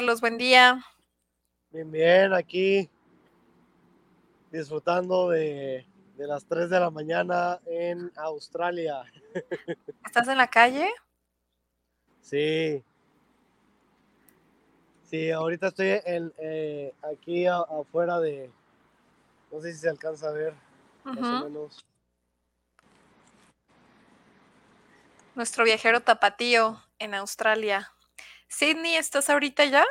Carlos? Buen día. Bien, bien, aquí disfrutando de, de las 3 de la mañana en Australia. ¿Estás en la calle? Sí. Sí, ahorita estoy en, eh, aquí a- afuera de, no sé si se alcanza a ver, más o menos. Nuestro viajero tapatío en Australia. Sydney, ¿estás ahorita ya?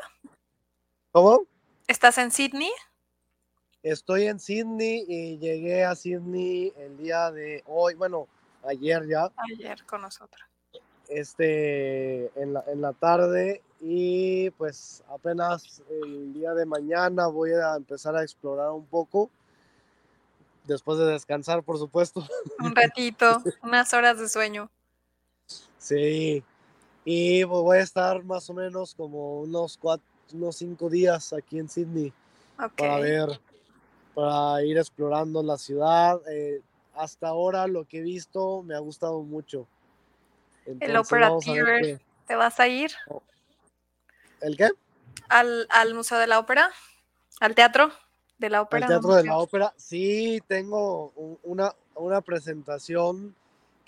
¿Cómo? ¿Estás en Sydney? Estoy en Sydney y llegué a Sydney el día de hoy, bueno, ayer ya, Ayer con nosotros. este, en la, en la tarde y pues apenas el día de mañana voy a empezar a explorar un poco, después de descansar, por supuesto. Un ratito, unas horas de sueño. Sí, y pues voy a estar más o menos como unos cuatro, unos cinco días aquí en Sydney para Ok. ver, para ir explorando la ciudad. Eh, hasta ahora lo que he visto me ha gustado mucho. El Entonces Opera vamos a ver Theater. qué. ¿Te vas a ir ¿El qué? al, al Museo de la Ópera? ¿Al teatro de la Al ópera? Teatro no de la Ópera. Sí, tengo un- una, una presentación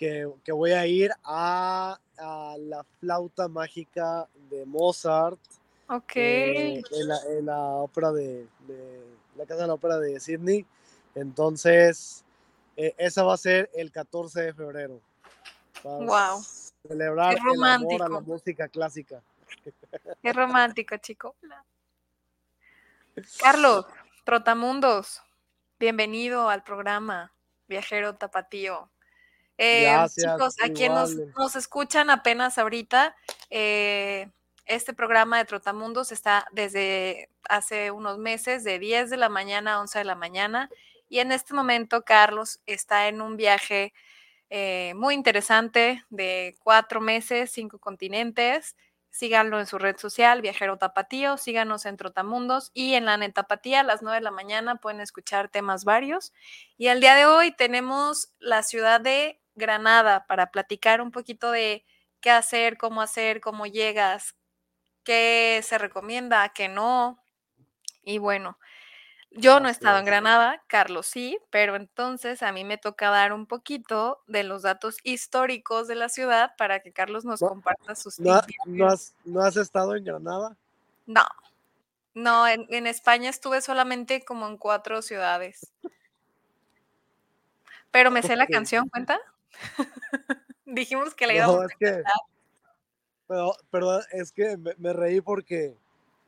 que, que voy a ir a, a la flauta mágica de Mozart. Ok. eh, en, la, en la ópera de, de- la casa de la ópera de Sydney. Entonces, eh, esa va a ser el 14 de febrero. Wow. celebrar Qué el amor a la música clásica. Qué romántico, chico. Carlos, Trotamundos, bienvenido al programa Viajero Tapatío. Eh, Gracias, chicos, a quienes nos, escuchan apenas ahorita, eh, este programa de Trotamundos está desde hace unos meses, de 10 de la mañana a 11 de la mañana, y en este momento Carlos está en un viaje eh, muy interesante de cuatro meses, cinco continentes. Síganlo en su red social, Viajero Tapatío, síganos en Trotamundos y en la Netapatía a las 9 de la mañana pueden escuchar temas varios. Y el día de hoy tenemos la ciudad de Granada para platicar un poquito de qué hacer, cómo hacer, cómo llegas, qué se recomienda, qué no. Y bueno, yo no he estado en. Granada, Carlos sí, pero entonces a mí me toca dar un poquito de los datos históricos de la ciudad para que Carlos nos No, comparta sus ¿No, no has, ¿No has estado en Granada? No, no, en, en España estuve solamente como en cuatro ciudades, pero me sé la canción, ¿cuenta? Dijimos que la No, íbamos es a que, pero, pero es que me, me reí porque,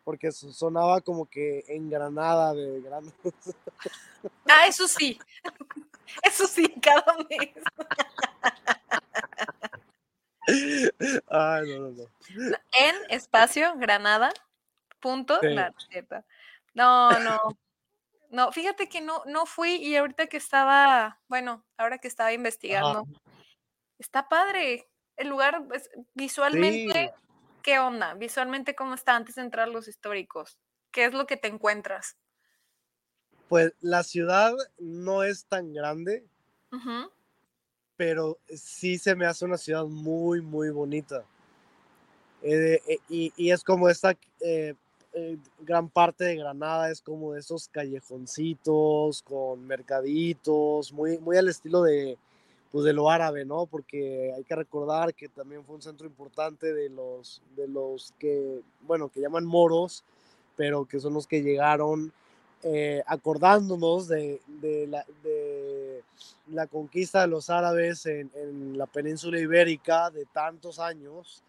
porque so- sonaba como que en Granada de Granada. Ah, eso sí, eso sí, cada mes. Ay, no, no, no. En espacio, Granada, punto, Sí. la. No, no, no, fíjate que no, no fui y ahorita que estaba, bueno, ahora que estaba Ajá. Está padre. El lugar, pues, visualmente, Sí, ¿qué onda? Visualmente, ¿cómo está antes de entrar los históricos? ¿Qué es lo que te encuentras? pues la ciudad no es tan grande, pero sí se me hace una ciudad muy, muy bonita. Eh, eh, y, y es como esta eh, gran parte de Granada, es como de esos callejoncitos con mercaditos, muy, muy al estilo de, pues, de lo árabe, ¿no? Porque hay que recordar que también fue un centro importante de los, de los que, bueno, que llaman moros, pero que son los que llegaron eh, acordándonos de, la, de, la, conquista de los árabes en, en, la península ibérica de tantos años.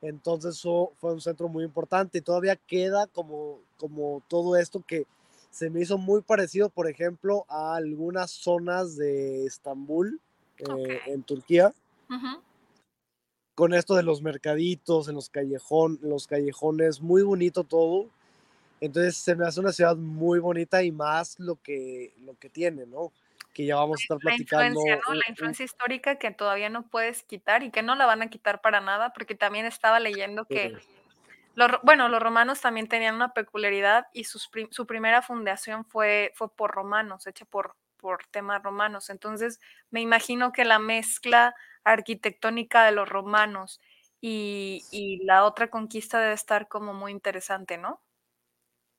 Entonces eso fue un centro muy importante y todavía queda como, como todo esto que se me hizo muy parecido, por ejemplo, a algunas zonas de Estambul, eh, Ok. en Turquía, con esto de los mercaditos, en los, callejón, los callejones, muy bonito todo. Entonces se me hace una ciudad muy bonita y más lo que, lo que tiene, ¿no? Que ya vamos a estar La platicando. influencia, ¿no? La influencia histórica que todavía no puedes quitar y que no la van a quitar para nada, porque también estaba leyendo que los, bueno, los romanos también tenían una peculiaridad y sus su primera fundación fue, fue por romanos, hecha por, por temas romanos. Entonces, me imagino que la mezcla arquitectónica de los romanos y, y la otra conquista debe estar como muy interesante, ¿no?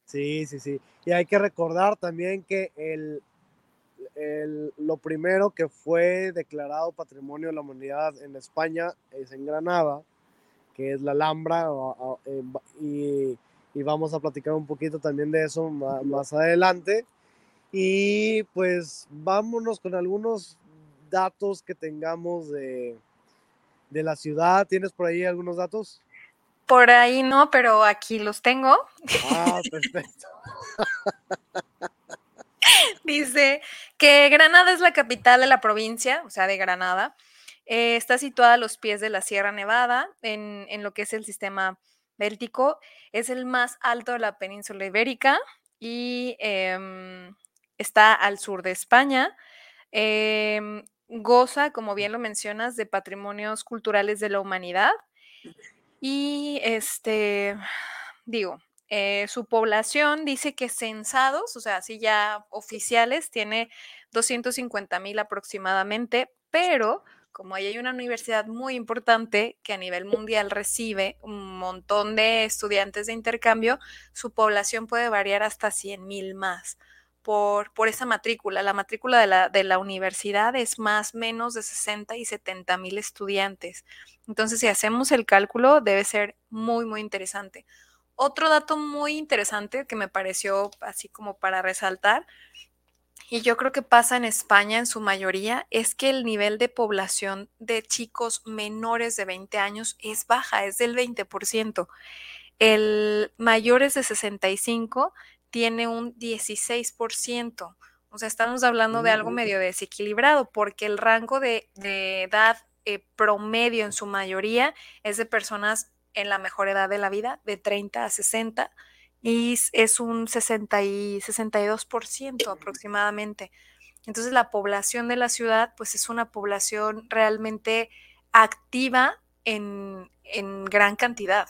Sí, sí, sí. Y hay que recordar también que el, el, lo primero que fue declarado Patrimonio de la Humanidad en España es en Granada, que es la Alhambra, y, y vamos a platicar un poquito también de eso más, más, adelante. Y pues vámonos con algunos datos que tengamos de, de la ciudad. ¿Tienes por ahí algunos datos? Por ahí no, pero aquí los tengo. Ah, perfecto. Dice que Granada es la capital de la provincia, o sea, de Granada. Eh, está situada a los pies de la Sierra Nevada, en, en, lo que es el sistema béltico. Es el más alto de la península ibérica y eh, está al sur de España. Eh, goza, como bien lo mencionas, de patrimonios culturales de la humanidad. Y este, digo, eh, su población dice que censados, o sea, así ya oficiales, tiene 250 mil aproximadamente, pero como ahí hay una universidad muy importante que a nivel mundial recibe un montón de estudiantes de intercambio, su población puede variar hasta 100 mil más por, esa matrícula. La matrícula de la, de la universidad es más menos de 60 y 70 mil estudiantes. Entonces, si hacemos el cálculo, debe ser muy, muy interesante. Otro dato muy interesante que me pareció así como para resaltar, y yo creo que pasa en España en su mayoría, es que el nivel de población de chicos menores de 20 años es baja, es del 20%. El mayores de 65 tiene un 16%. O sea, estamos hablando de algo medio desequilibrado porque el rango de, de edad eh, promedio en su mayoría es de personas en la mejor edad de la vida, de 30 a 60, y es un 60 y 62% aproximadamente. Entonces la población de la ciudad, pues es una población realmente activa en, en gran cantidad.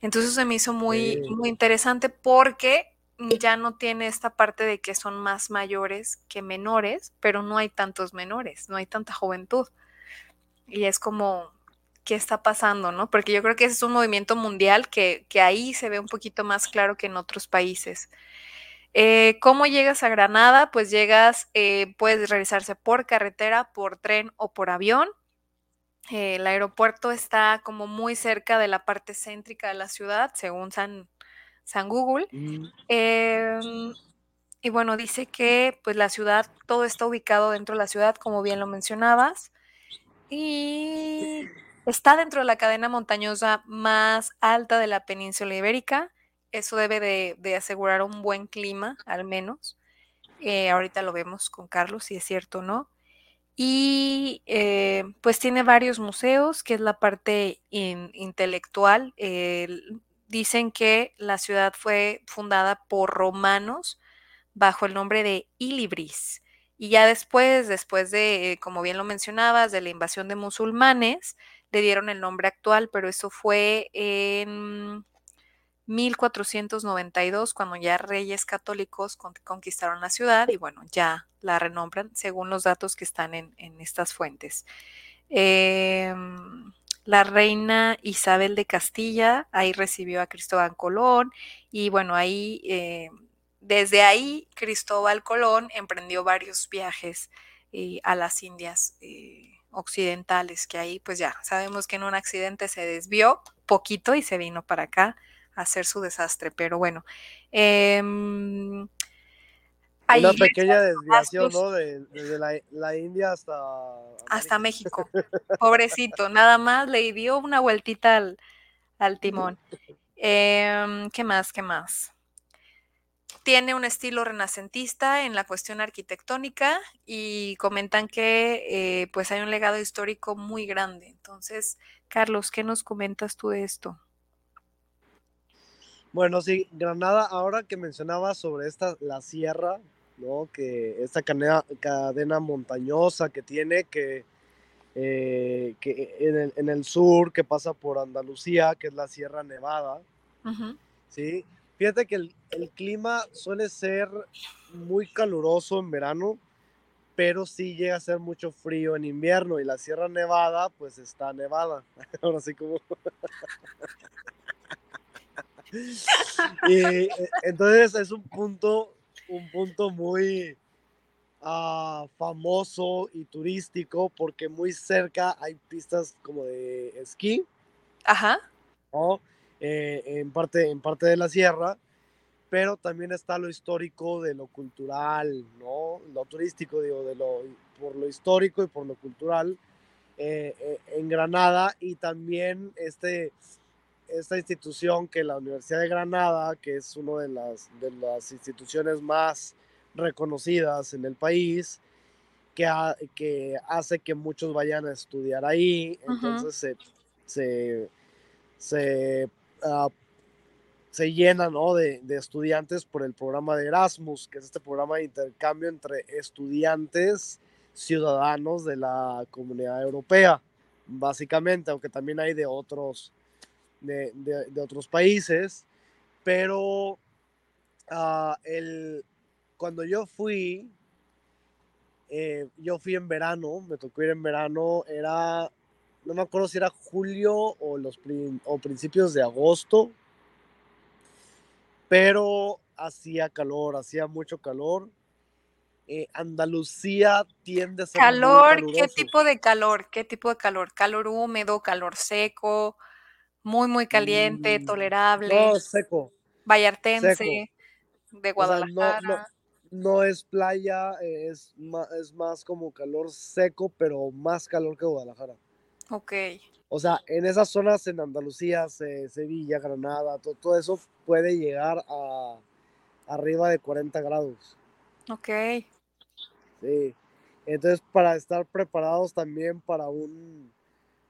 Entonces se me hizo muy, muy interesante porque ya no tiene esta parte de que son más mayores que menores, pero no hay tantos menores, no hay tanta juventud. Y es como, qué está pasando, ¿no? Porque yo creo que ese es un movimiento mundial que, que ahí se ve un poquito más claro que en otros países. Eh, ¿Cómo llegas a Granada? Pues llegas, eh, puedes realizarse por carretera, por tren o por avión. Eh, el aeropuerto está como muy cerca de la parte céntrica de la ciudad, según San, San Google. Mm. Em, y bueno, dice que pues la ciudad, todo está ubicado dentro de la ciudad, como bien lo mencionabas. Y Está dentro de la cadena montañosa más alta de la península ibérica. Eso debe de, asegurar un buen clima, al menos. Eh, ahorita lo vemos con Carlos, si es cierto o no. Y eh, pues tiene varios museos, que es la parte intelectual. Dicen que la ciudad fue fundada por romanos bajo el nombre de Ilibris. Y ya después, después de, como bien lo mencionabas, de la invasión de musulmanes, le dieron el nombre actual, pero eso fue en 1492, cuando ya reyes católicos conquistaron la ciudad y bueno, ya la renombran según los datos que están en, estas fuentes. Em, la reina Isabel de Castilla ahí recibió a Cristóbal Colón y bueno, ahí, eh, desde ahí Cristóbal Colón emprendió varios viajes eh, a las Indias. Eh, occidentales, que ahí pues ya sabemos que en un accidente se desvió poquito y se vino para acá a hacer su desastre, pero bueno. Una pequeña desviación, ¿no? desde la, la, India hasta... Hasta México. Pobrecito, nada más le dio una vueltita al, al timón. Eh, ¿Qué más? ¿Qué más? tiene un estilo renacentista en la cuestión arquitectónica y comentan que eh, pues hay un legado histórico muy grande. Entonces, Carlos, ¿qué nos comentas tú de esto? Bueno, sí, Granada, ahora que mencionabas sobre esta, la sierra, ¿no? Que esta cadena, cadena montañosa que tiene, que, eh, que en, el, en, el, sur, que pasa por Andalucía, que es la Sierra Nevada, ¿sí? Fíjate que el, el, clima suele ser muy caluroso en verano, pero sí llega a ser mucho frío en invierno y la Sierra Nevada pues está nevada. Ahora sí como... y eh, entonces es un punto, un punto muy ah, famoso y turístico porque muy cerca hay pistas como de esquí. Ajá. Eh, en, parte, en parte de la sierra, pero también está lo histórico de lo cultural, ¿no? Lo turístico, digo, de lo, por lo histórico y por lo cultural eh, en Granada y también este esta institución que la Universidad de Granada, que es una de las, de las instituciones más reconocidas en el país, que, que hace que muchos vayan a estudiar ahí. Entonces se, se, se, ah, se llena ¿no? de, de, estudiantes por el programa de Erasmus, que es este programa de intercambio entre estudiantes ciudadanos de la comunidad europea, básicamente, aunque también hay de otros de, otros países, pero ah, el, cuando yo fui, eh, yo fui en verano, me tocó ir en verano, era, no me acuerdo si era julio o, los o principios de agosto, pero hacía calor, hacía mucho calor. Eh, Andalucía tiende a ser calor, ¿qué tipo de calor? ¿Qué tipo de calor? ¿Calor húmedo, calor seco? Muy, muy caliente, Mm, tolerable, no, seco, vallartense, seco. de O sea, no, no, Guadalajara. no es playa, eh, es más, es más como calor seco, pero más calor que Guadalajara. Ok, O sea, en esas zonas en Andalucía, Se- Sevilla, Granada, to- todo eso puede llegar a arriba de 40 grados. ok, Sí. Entonces, para estar preparados también para un,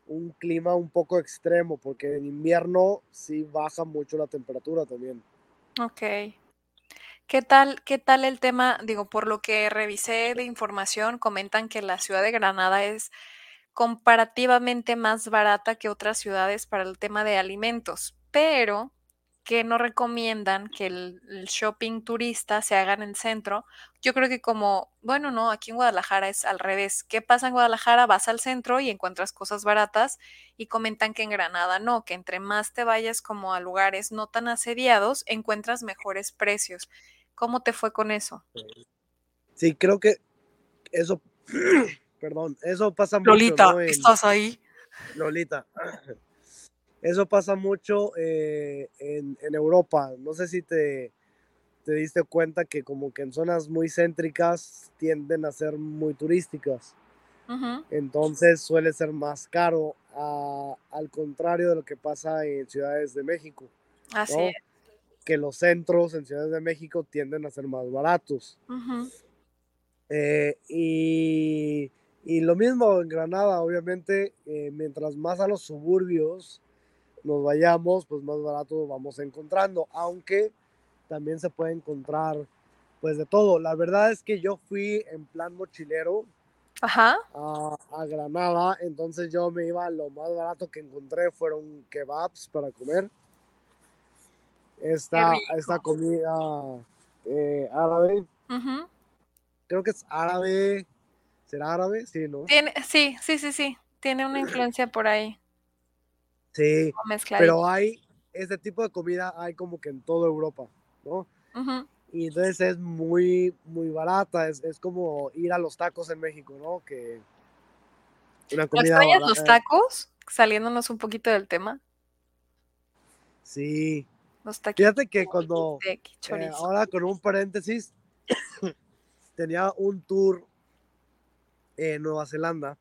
un clima un poco extremo, porque en invierno sí baja mucho la temperatura también. ok. ¿Qué tal, qué tal el tema? Digo, por lo que revisé de información, comentan que la ciudad de Granada es comparativamente más barata que otras ciudades para el tema de alimentos, pero que no recomiendan que el, el shopping turista se haga en el centro. Yo creo que como, bueno, no, aquí en Guadalajara es al revés. ¿Qué pasa en Guadalajara? Vas al centro y encuentras cosas baratas y comentan que en Granada no, que entre más te vayas como a lugares no tan asediados, encuentras mejores precios. ¿Cómo te fue con eso? Sí, creo que eso, perdón, eso pasa mucho, Lolita, ¿no? En ¿estás ahí? Lolita. Eso pasa mucho eh, en, en Europa. No sé si te, te diste cuenta que como que en zonas muy céntricas tienden a ser muy turísticas. Entonces suele ser más caro, a- al contrario de lo que pasa en ciudades de México, Así ¿no? es. Que los centros en ciudades de México tienden a ser más baratos. Eh, y, y lo mismo en Granada, obviamente, eh, mientras más a los suburbios nos vayamos, pues más barato vamos encontrando, aunque también se puede encontrar pues de todo. La verdad es que yo fui en plan mochilero Ajá. a, a Granada, entonces yo me iba, lo más barato que encontré fueron kebabs para comer. Esta, esta comida eh, árabe, creo que es árabe, ¿será árabe? Sí, ¿no? Tiene, sí, sí, sí, sí. Tiene una influencia por ahí, Sí, pero hay, este tipo de comida hay como que en toda Europa, ¿no? Y entonces es muy, muy barata, es, es como ir a los tacos en México, ¿no? Que una ¿No comida extrañas los tacos? Saliéndonos un poquito del tema. Sí, Los taquitos fíjate que cuando, eh, ahora con un paréntesis, tenía un tour en Nueva Zelanda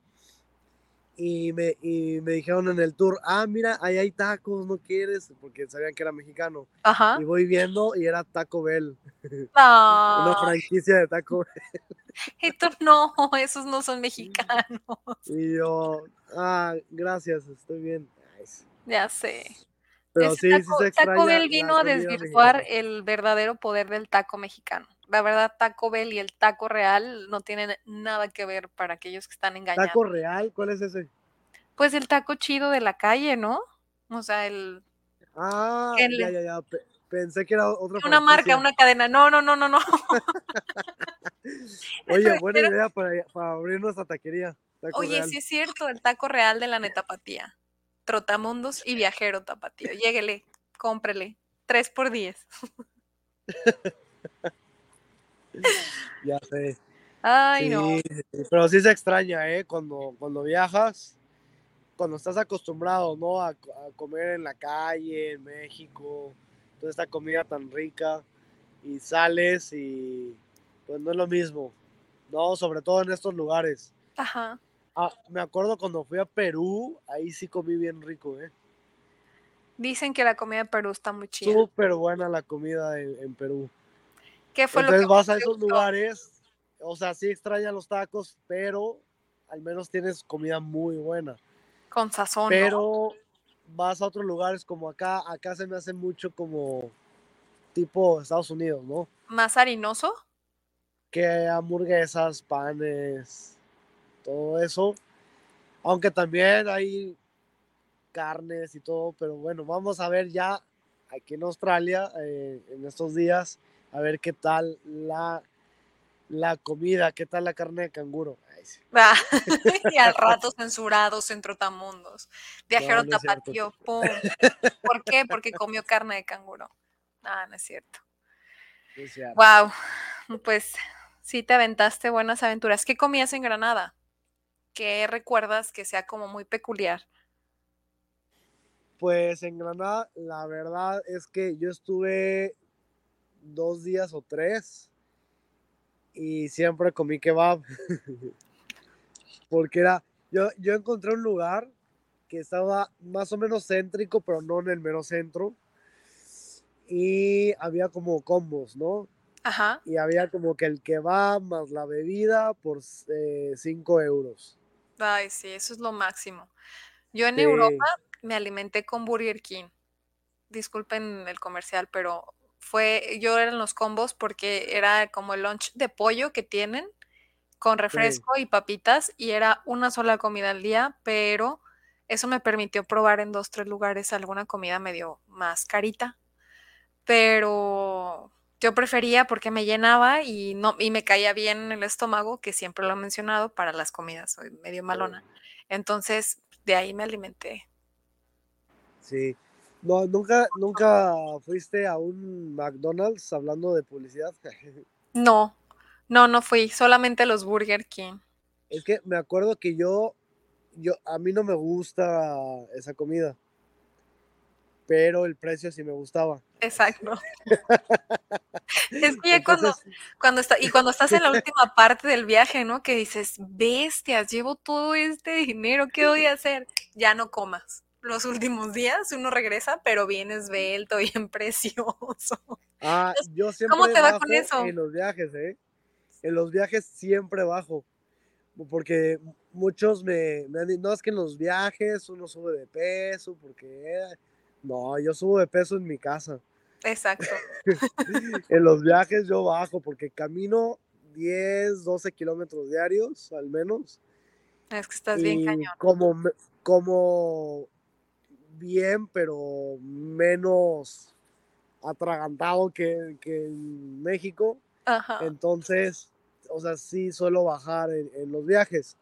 y me, y me dijeron en el tour, ah, mira, ahí hay tacos, ¿no quieres? Porque sabían que era mexicano. Ajá. Y voy viendo y era Taco Bell, una No, franquicia de Taco Bell. tú no, esos no son mexicanos. Y yo, ah, gracias, estoy bien. Ya sé. Pero sí, sí taco, se Taco Bell vino a desvirtuar mexicana. el verdadero poder del taco mexicano. La verdad, Taco Bell y el taco real no tienen nada que ver para aquellos que están engañados. ¿Taco real? ¿Cuál es ese? Pues el taco chido de la calle, ¿no? O sea, el Ah, ya, ya, ya. pensé que era otra una marca, una cadena. No, no, no, no, no. Oye, buena idea para, para abrir nuestra taquería. Oye, sí es cierto, el taco real de la netapatía. Trotamundos y viajero tapatío. Lléguele, cómprele. Tres por diez. ya sé. Ay, no. Pero sí se extraña, ¿eh? Cuando, cuando viajas, cuando estás acostumbrado, ¿no? A, comer en la calle, en México, toda esta comida tan rica, y sales y pues no es lo mismo, ¿no? Sobre todo en estos lugares. Ajá. Ah, me acuerdo cuando fui a Perú, ahí sí comí bien rico, ¿eh? Dicen que la comida de Perú está muy chida. Súper buena la comida en, Perú. ¿Qué fue Entonces lo que vas a esos lugares, o sea, sí extrañan los tacos, pero al menos tienes comida muy buena. Con sazón. Pero vas a otros lugares como acá, acá se me hace mucho como tipo Estados Unidos, ¿no? ¿Más harinoso? Que hamburguesas, panes, todo eso. Aunque también hay carnes y todo, pero bueno, vamos a ver ya aquí en Australia eh, en estos días, a ver qué tal la, la comida, qué tal la carne de canguro. Ah, y al rato censurados en Trotamundos. Viajero tapatío, pum. ¿Por qué? Porque comió carne de canguro. Ah, no es cierto. Wow, pues sí te aventaste buenas aventuras. ¿Qué comías en Granada? ¿Qué recuerdas que sea como muy peculiar? Pues en Granada, la verdad es que yo estuve dos días o tres y siempre comí kebab. Porque era, yo, yo encontré un lugar que estaba más o menos céntrico, pero no en el mero centro. Y había como combos, ¿no? Ajá. Y había como que el kebab más la bebida por 5 eh, euros. Ay, sí, eso es lo máximo. Yo en Europa me alimenté con Burger King. Disculpen el comercial, pero fue, yo eran los combos porque era como el lunch de pollo que tienen con refresco y papitas y era una sola comida al día, pero eso me permitió probar en dos, tres lugares alguna comida medio más carita. Pero yo prefería porque me llenaba y no y me caía bien en el estómago, que siempre lo he mencionado para las comidas, soy medio malona. Entonces, de ahí me alimenté. Sí. No, nunca nunca fuiste a un McDonald's hablando de publicidad. No. No, no fui, solamente los Burger King. Es que me acuerdo que yo yo a mí no me gusta esa comida pero el precio sí me gustaba. Exacto. es que ya cuando, cuando está, y cuando estás en la última parte del viaje, ¿no? Que dices, bestias, llevo todo este dinero, ¿qué voy a hacer? Ya no comas. Los últimos días uno regresa, pero bien esbelto, bien precioso. Ah, yo siempre ¿Cómo te va con eso? En los viajes, ¿eh? En los viajes siempre bajo. Porque muchos me, me han dicho, no, es que en los viajes uno sube de peso, porque no, yo subo de peso en mi casa. Exacto. en los viajes yo bajo porque camino 10, 12 kilómetros diarios al menos. Es que estás bien cañón. Como, como bien, pero menos atragantado que, en México. Ajá. Entonces, o sea, sí suelo bajar en, los viajes.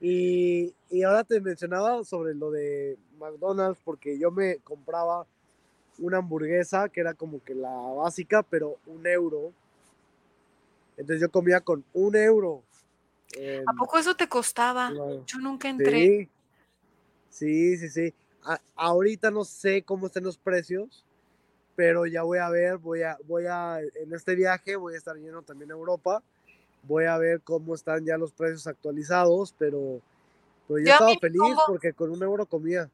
Y, y, ahora te mencionaba sobre lo de McDonald's porque yo me compraba una hamburguesa que era como que la básica, pero un euro. Entonces yo comía con un euro. ¿A poco eso te costaba? Yo nunca entré. Sí, sí, sí. ahorita no sé cómo están los precios, pero ya voy a ver, voy a, voy a, en este viaje voy a estar yendo también a Europa. Voy a ver cómo están ya los precios actualizados, pero, yo, estaba feliz porque con un euro comía.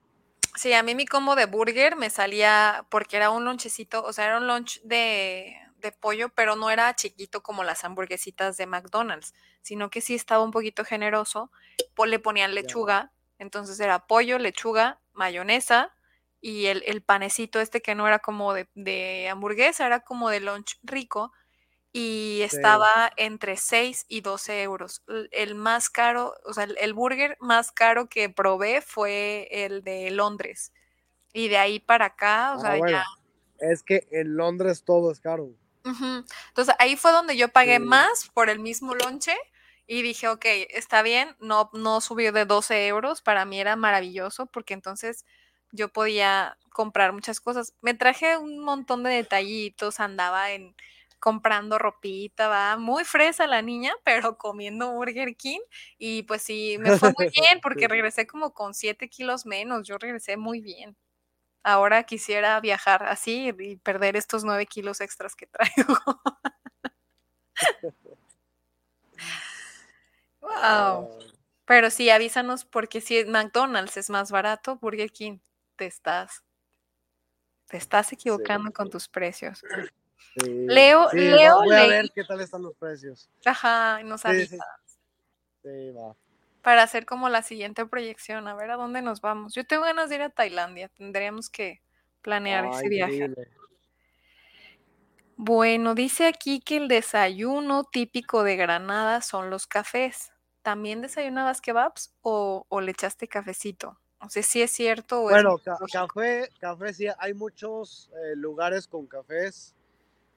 Sí, a mí mi combo de burger me salía porque era un lonchecito, o sea, era un lunch de, de pollo, pero no era chiquito como las hamburguesitas de McDonald's, sino que sí estaba un poquito generoso. le ponían lechuga, entonces era pollo, lechuga, mayonesa y el, el panecito este que no era como de, de hamburguesa, era como de lunch rico y estaba entre 6 y 12 euros. El más caro, o sea, el burger más caro que probé fue el de Londres. Y de ahí para acá, o ah, sea, ya. Es que en Londres todo es caro. Entonces ahí fue donde yo pagué Sí. más por el mismo lonche y dije, ok, está bien, no, no subió de 12 euros, para mí era maravilloso porque entonces yo podía comprar muchas cosas. Me traje un montón de detallitos, andaba en comprando ropita, va muy fresa la niña, pero comiendo Burger King y pues sí, me fue muy bien porque regresé como con 7 kilos menos, yo regresé muy bien. Ahora quisiera viajar así y perder estos 9 kilos extras que traigo. Wow. Pero sí, avísanos porque si McDonald's es más barato, Burger King, te estás, te estás sí, equivocando con tus precios. Sí. Leo, Sí, Leo, voy a ver qué tal están los precios. ajá, nos Sí, avisa sí, va. para hacer como la siguiente proyección, a ver a dónde nos vamos. Yo tengo ganas de ir a Tailandia, tendríamos que planear Ah, ese viaje. increíble. Bueno, dice aquí que el desayuno típico de Granada son los cafés. ¿También desayunabas kebabs o, o le echaste cafecito? No sé si es cierto o es Bueno, ca- mitológico. café, café sí, hay muchos eh, lugares con cafés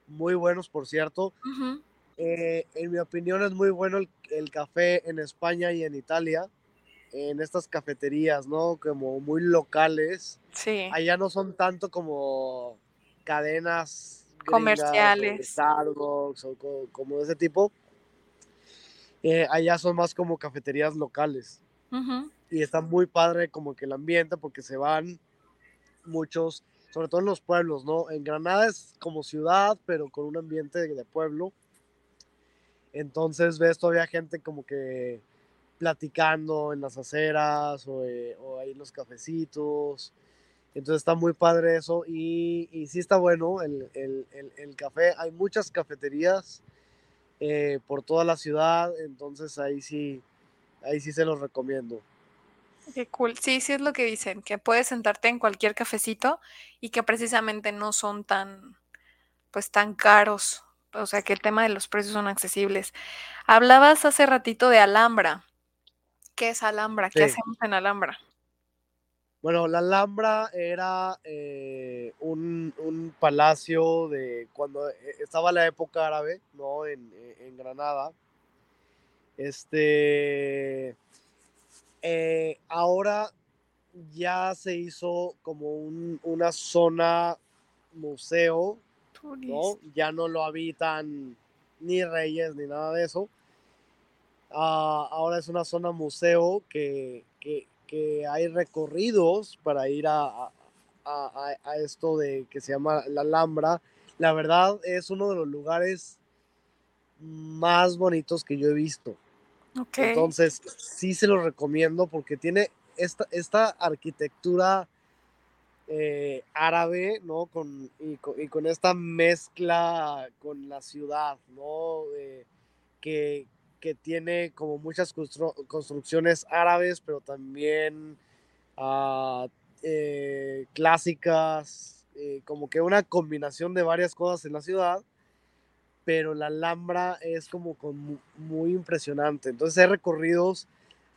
muy buenos, por cierto. Eh, en mi opinión es muy bueno el, el café en España y en Italia, en estas cafeterías, ¿no? Como muy locales. Sí, Allá no son tanto como cadenas comerciales. Starbucks o co- como de ese tipo. Eh, allá son más como cafeterías locales. Y está muy padre como que el ambiente porque se van muchos, sobre todo en los pueblos, ¿no? En Granada es como ciudad, pero con un ambiente de, pueblo. Entonces ves todavía gente como que platicando en las aceras o, eh, ahí en los cafecitos. Entonces está muy padre eso y, sí está bueno el- el café. Hay muchas cafeterías eh, por toda la ciudad, entonces ahí sí, ahí sí se los recomiendo. Qué cool. Sí, sí es lo que dicen, que puedes sentarte en cualquier cafecito y que precisamente no son tan, pues tan caros. O sea, que el tema de los precios son accesibles. Hablabas hace ratito de Alhambra. ¿Qué es Alhambra? ¿Qué Sí. hacemos en Alhambra? Bueno, la Alhambra era eh, un, un palacio de cuando eh, estaba la época árabe, ¿no? En, en Granada. Este, eh, ahora ya se hizo como un- una zona museo, ¿no? Ya no lo habitan ni reyes ni nada de eso. Ah, ahora es una zona museo que, que- que hay recorridos para ir a, a- a- a esto de que se llama la Alhambra. La verdad es uno de los lugares más bonitos que yo he visto. Entonces, sí se lo recomiendo porque tiene esta, esta arquitectura eh, árabe, ¿no? Con, y, con, y con esta mezcla con la ciudad, ¿no? Que, que tiene como muchas constru- construcciones árabes, pero también ah, eh, clásicas, eh, como que una combinación de varias cosas en la ciudad pero la Alhambra es como con mu- muy impresionante. Entonces hay recorridos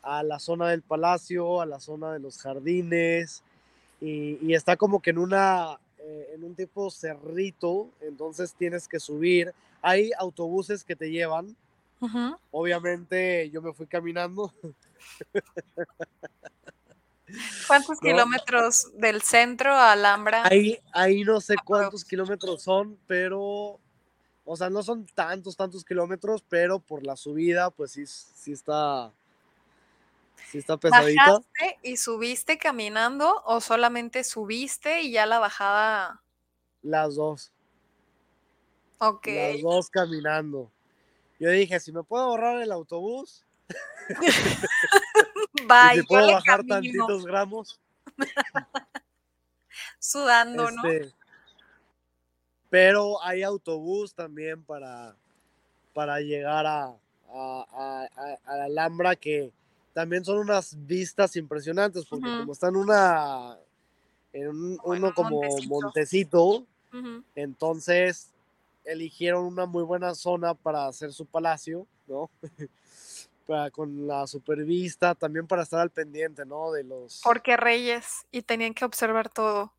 a la zona del palacio, a la zona de los jardines, y, y está como que en una, eh, en un tipo cerrito, entonces tienes que subir. Hay autobuses que te llevan, obviamente yo me fui caminando, ¿Cuántos ¿no? kilómetros del centro a Alhambra? Ahí, ahí no sé cuántos kilómetros son, pero, o sea, no son tantos, tantos kilómetros, pero por la subida, pues sí, sí está, sí está pesadita. ¿Bajaste y subiste caminando o solamente subiste y ya la bajada? Las dos, Ok. las dos caminando. Yo dije, si me puedo ahorrar el autobús y Bye, si yo puedo bajar camino tantitos gramos, sudando, ¿no? Pero hay autobús también para, para llegar a, a, a- la Alhambra que también son unas vistas impresionantes porque Ujú. como está en una en un- Como uno un como montecito. entonces eligieron una muy buena zona para hacer su palacio, ¿no? para, con la supervista, también para estar al pendiente, ¿no? De los... Porque reyes y tenían que observar todo.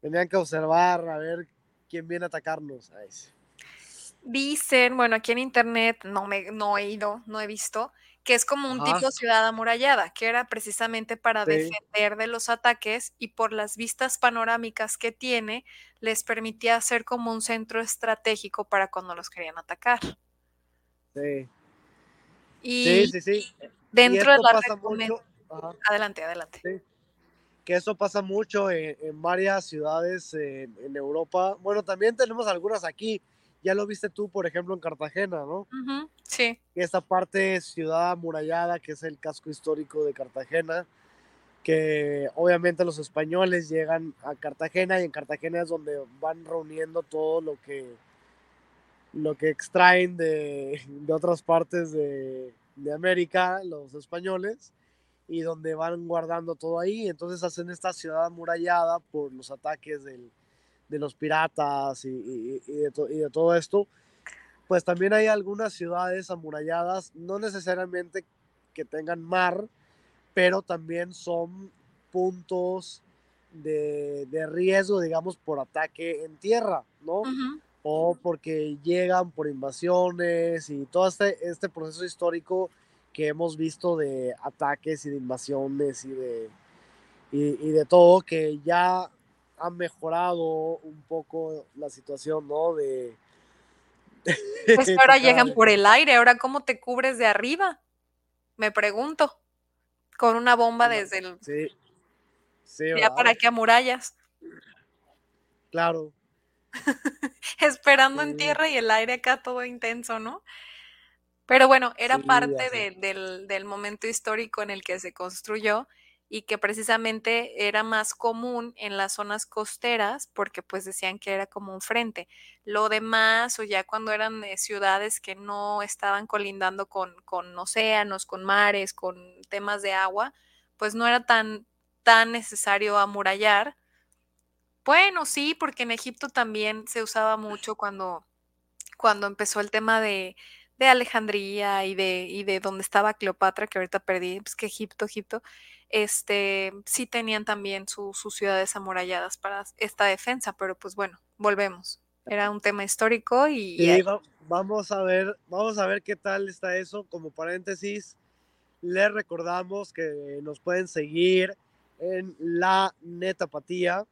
Tenían que observar, a ver quién viene a atacarnos. Ay, sí. Dicen, bueno, aquí en internet no me no he ido, no he visto, que es como un Ajá, tipo ciudad amurallada, que era precisamente para sí, defender de los ataques y por las vistas panorámicas que tiene, les permitía ser como un centro estratégico para cuando los querían atacar. sí, sí, Y sí, sí. Y dentro de la pasa recomen mucho, ajá, adelante, adelante. sí, que eso pasa mucho en, en varias ciudades en, en Europa. Bueno, también tenemos algunas aquí. Ya lo viste tú, por ejemplo, en Cartagena, ¿no? Ujú, sí, Esta parte ciudad amurallada, que es el casco histórico de Cartagena, que obviamente los españoles llegan a Cartagena y en Cartagena es donde van reuniendo todo lo que, lo que extraen de, de otras partes de, de América, los españoles, y donde van guardando todo ahí. Entonces hacen esta ciudad amurallada por los ataques del, de los piratas y, y, y, de y, de todo esto. Pues también hay algunas ciudades amuralladas, no necesariamente que tengan mar, pero también son puntos de, de riesgo, digamos, por ataque en tierra, ¿no? ujú. O porque llegan por invasiones y todo este, este proceso histórico que hemos visto de ataques y de invasiones y de, y, y de todo, que ya ha mejorado un poco la situación, ¿no? De, Pues que ahora llegan por el aire, ahora, ¿cómo te cubres de arriba? Me pregunto, con una bomba desde el sí, sí, ya ¿verdad? para qué amurallas, Claro, esperando en tierra y el aire acá todo intenso, ¿no? Pero bueno, era sí, parte de del del momento histórico en el que se construyó y que precisamente era más común en las zonas costeras, porque, pues, decían que era como un frente. Lo demás, o ya cuando eran, eh, ciudades que no estaban colindando con con océanos, con mares, con temas de agua, pues, no era tan tan necesario amurallar. Bueno, sí, porque en Egipto también se usaba mucho cuando cuando empezó el tema de de Alejandría y de y de donde estaba Cleopatra, que ahorita perdí, pues, que Egipto, Egipto, este, sí tenían también su sus ciudades amuralladas para esta defensa, pero, pues, bueno, volvemos. Era un tema histórico y Sí, vamos a ver, vamos a ver qué tal está eso. Como paréntesis, les recordamos que nos pueden seguir en la Netapatía,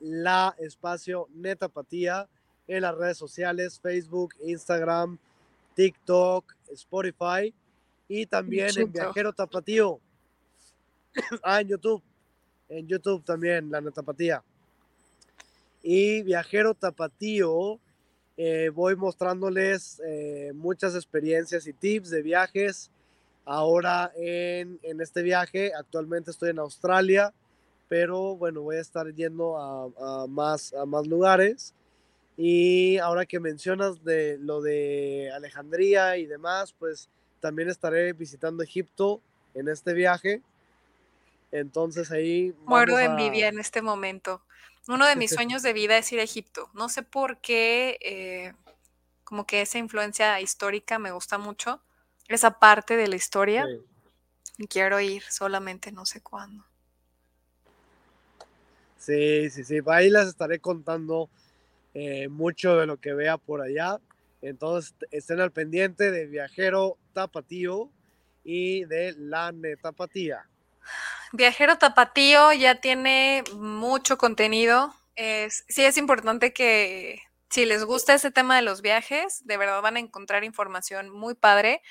la espacio Netapatía, en las redes sociales, Facebook, Instagram, TikTok, Spotify y también en. Viajero Tapatío. Ah, en YouTube. En YouTube también, la Netapatía. Y Viajero Tapatío, eh, voy mostrándoles eh, muchas experiencias y tips de viajes. Ahora en, en, este viaje, actualmente estoy en Australia, pero bueno, voy a estar yendo a, a, más, a más lugares. Y ahora que mencionas de lo de Alejandría y demás, pues también estaré visitando Egipto en este viaje. Entonces ahí Muero de a... envidia en este momento. Uno de mis sueños de vida es ir a Egipto. No sé por qué, eh, como que esa influencia histórica me gusta mucho, esa parte de la historia. Sí. Y quiero ir, solamente no sé cuándo. Sí, sí, sí. Ahí les estaré contando eh, mucho de lo que vea por allá. Entonces estén al pendiente de Viajero Tapatío y de La Netapatía. Viajero Tapatío ya tiene mucho contenido. Sí es importante que si les gusta ese tema de los viajes, de verdad van a encontrar información muy padre,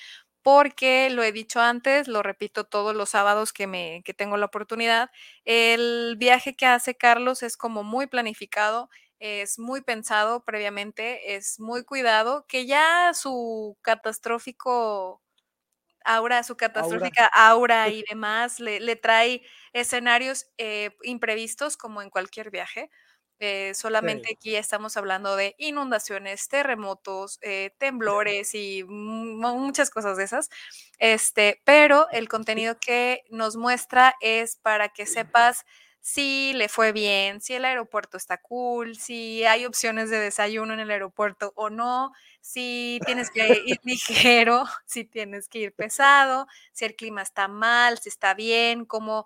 porque lo he dicho antes, lo repito todos los sábados que, me, que tengo la oportunidad, el viaje que hace Carlos es como muy planificado, es muy pensado previamente, es muy cuidado, que ya su catastrófico aura, su Aura. catastrófica aura y demás le, le trae escenarios eh, imprevistos como en cualquier viaje. Eh, solamente Sí. aquí estamos hablando de inundaciones, terremotos, eh, temblores y muchas cosas de esas. Este, pero el contenido que nos muestra es para que sepas si le fue bien, si el aeropuerto está cool, si hay opciones de desayuno en el aeropuerto o no, si tienes que ir ligero, si tienes que ir pesado, si el clima está mal, si está bien, cómo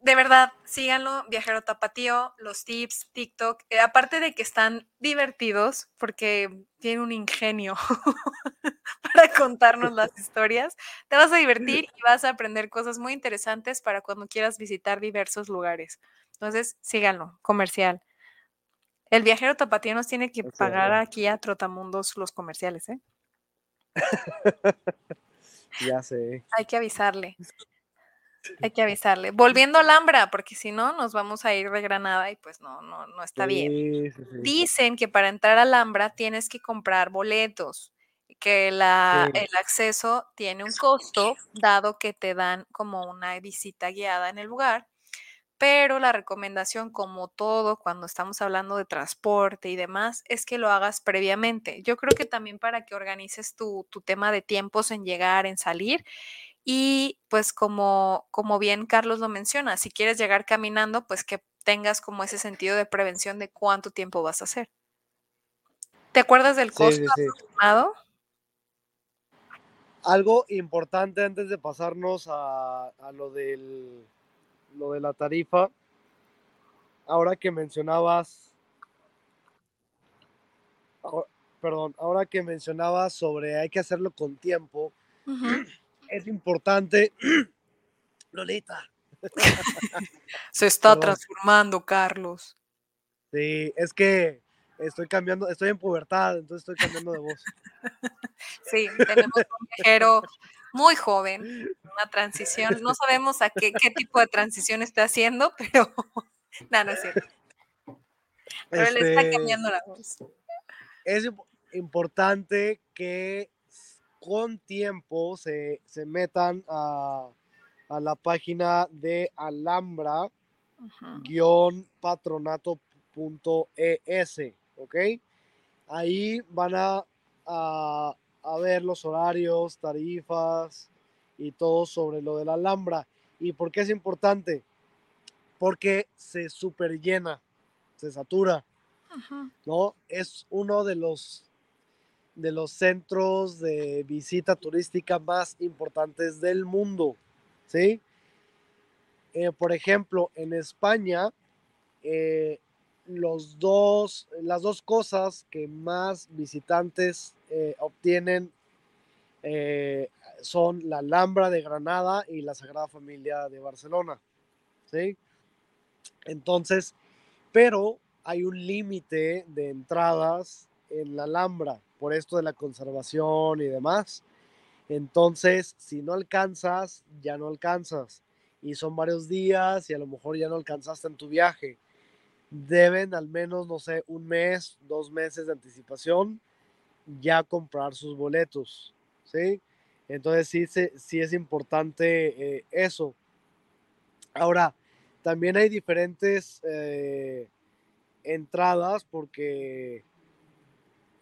de verdad, síganlo, Viajero Tapatío, los tips, TikTok, eh, aparte de que están divertidos, porque tiene un ingenio para contarnos las historias, te vas a divertir y vas a aprender cosas muy interesantes para cuando quieras visitar diversos lugares. Entonces, síganlo, comercial. El viajero tapatío nos tiene que pagar aquí a Trotamundos los comerciales, ¿eh? ya sé. Hay que avisarle. Hay que avisarle. Volviendo a Alhambra, porque si no, nos vamos a ir de Granada y pues no, no, no está bien. Dicen que para entrar a Alhambra tienes que comprar boletos, que la, el acceso tiene un costo, dado que te dan como una visita guiada en el lugar. Pero la recomendación, como todo, cuando estamos hablando de transporte y demás, es que lo hagas previamente. Yo creo que también para que organices tu, tu tema de tiempos en llegar, en salir y pues como, como bien Carlos lo menciona, si quieres llegar caminando, pues que tengas como ese sentido de prevención de cuánto tiempo vas a hacer. ¿Te acuerdas del costo aproximado? Algo importante antes de pasarnos a, lo, del, lo de la tarifa, ahora que mencionabas, perdón, ahora que mencionabas sobre hay que hacerlo con tiempo, es importante. Lolita. Se está transformando, Carlos. Sí, es que estoy cambiando, estoy en pubertad, entonces estoy cambiando de voz. Sí, tenemos un viajero muy joven, una transición. No sabemos a qué, tipo de transición está haciendo, pero no, no es cierto. Pero él está este, cambiando la voz. Es importante que con tiempo se, metan a, la página de Alhambra patronato.es, ¿ok? Ahí van a, a, ver los horarios, tarifas y todo sobre lo de la Alhambra. ¿Y por qué es importante? Porque se super llena, se satura, ¿no? Es uno de los de los centros de visita turística más importantes del mundo, ¿sí? Eh, por ejemplo, en España, eh, los dos, las dos cosas que más visitantes eh, obtienen son la Alhambra de Granada y la Sagrada Familia de Barcelona, ¿sí? Entonces, pero hay un límite de entradas en la Alhambra por esto de la conservación y demás. Entonces, si no alcanzas, ya no alcanzas. Y son varios días y a lo mejor ya no alcanzaste en tu viaje. Deben al menos, no sé, un mes, dos meses de anticipación ya comprar sus boletos. ¿Sí? Entonces sí, sí es importante eh, eso. Ahora, también hay diferentes eh, entradas porque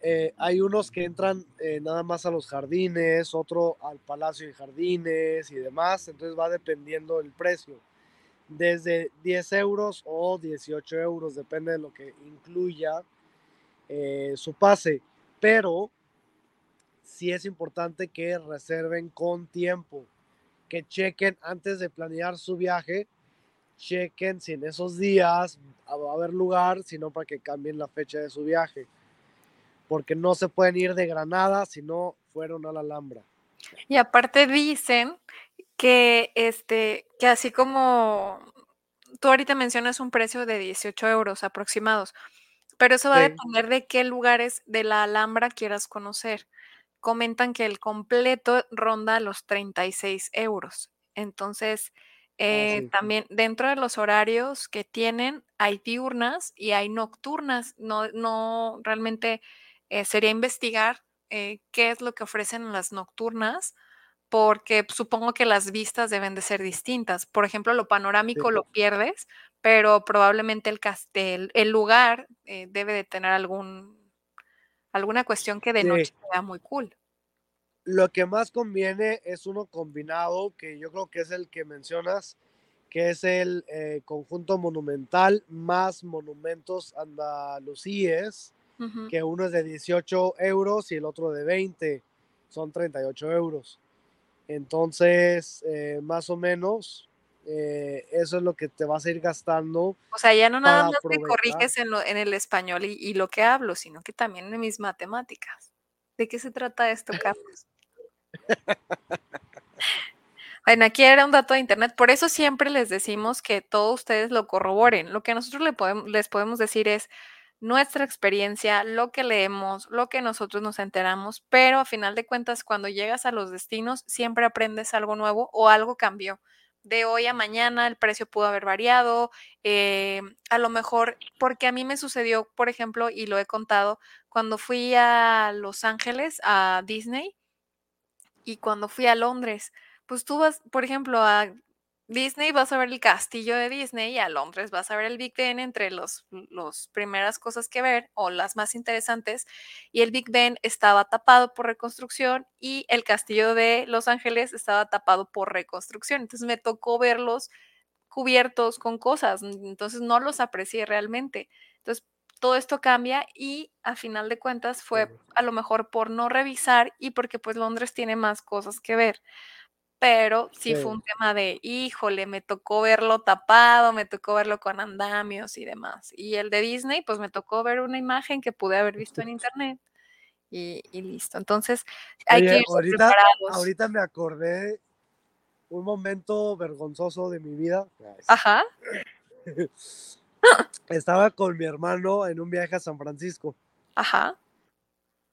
eh, hay unos que entran eh, nada más a los jardines, otro al Palacio de Jardines y demás, entonces va dependiendo el precio. Desde 10 euros o 18 euros, depende de lo que incluya eh, su pase. Pero sí es importante que reserven con tiempo, que chequen antes de planear su viaje, chequen si en esos días va a haber lugar, sino para que cambien la fecha de su viaje porque no se pueden ir de Granada si no fueron a la Alhambra. Y aparte dicen que, este, que así como tú ahorita mencionas un precio de 18 euros aproximados, pero eso va a depender de qué lugares de la Alhambra quieras conocer. Comentan que el completo ronda los 36 euros. Entonces, ah, eh, también dentro de los horarios que tienen, hay diurnas y hay nocturnas. No, no realmente eh, sería investigar eh, qué es lo que ofrecen las nocturnas, porque supongo que las vistas deben de ser distintas. Por ejemplo, lo panorámico lo pierdes, pero probablemente el, castel, el lugar eh, debe de tener algún, alguna cuestión que de noche sea muy cool. Lo que más conviene es uno combinado, que yo creo que es el que mencionas, que es el conjunto monumental más monumentos que uno es de 18 euros y el otro de 20, son 38 euros. Entonces, eh, más o menos, eh, eso es lo que te vas a ir gastando. O sea, ya no nada más aprovechar. corriges en, lo- en el español y, y lo que hablo, sino que también en mis matemáticas. ¿De qué se trata esto, Carlos? Bueno, aquí era un dato de internet, por eso siempre les decimos que todos ustedes lo corroboren. Lo que nosotros le podem- les podemos decir es nuestra experiencia, lo que leemos, lo que nosotros nos enteramos, pero a final de cuentas, cuando llegas a los destinos, siempre aprendes algo nuevo o algo cambió. De hoy a mañana el precio pudo haber variado, eh, a lo mejor, porque a mí me sucedió, por ejemplo, y lo he contado, cuando fui a Los Ángeles, a Disney, y cuando fui a Londres, pues tú vas, por ejemplo, a Disney vas a ver el castillo de Disney y a Londres vas a ver el Big Ben entre los primeras cosas que ver o las más interesantes. Y el Big Ben estaba tapado por reconstrucción y el castillo de Los Ángeles estaba tapado por reconstrucción. Entonces me tocó verlos cubiertos con cosas, entonces no los aprecié realmente. Entonces todo esto cambia y a final de cuentas fue a lo mejor por no revisar y porque pues Londres tiene más cosas que ver. Pero sí fue Sí. un tema de, híjole, me tocó verlo tapado, me tocó verlo con andamios y demás. Y el de Disney, pues me tocó ver una imagen que pude haber visto en internet y, y listo. Entonces hay que Oye, irse ahorita, preparados. ahorita me acordé un momento vergonzoso de mi vida. Ajá, Estaba con mi hermano en un viaje a San Francisco ajá.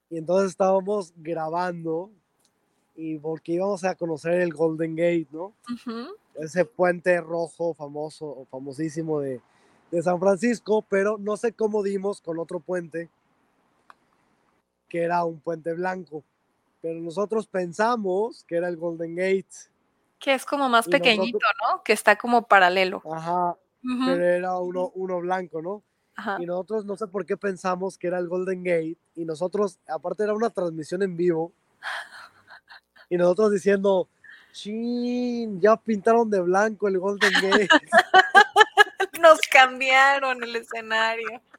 y entonces estábamos grabando y porque íbamos a conocer el Golden Gate, ¿no? ujú, Ese puente rojo famoso famosísimo de, de San Francisco, pero no sé cómo dimos con otro puente que era un puente blanco, pero nosotros pensamos que era el Golden Gate. Que es como más Y pequeñito, nosotros- ¿no? Que está como paralelo. Ajá, Ujú, pero era uno, uno blanco, ¿no? ajá. Y nosotros no sé por qué pensamos que era el Golden Gate. Y nosotros, aparte era una transmisión en vivo. Y nosotros diciendo, chin, ya pintaron de blanco el Golden Gate. Nos cambiaron el escenario.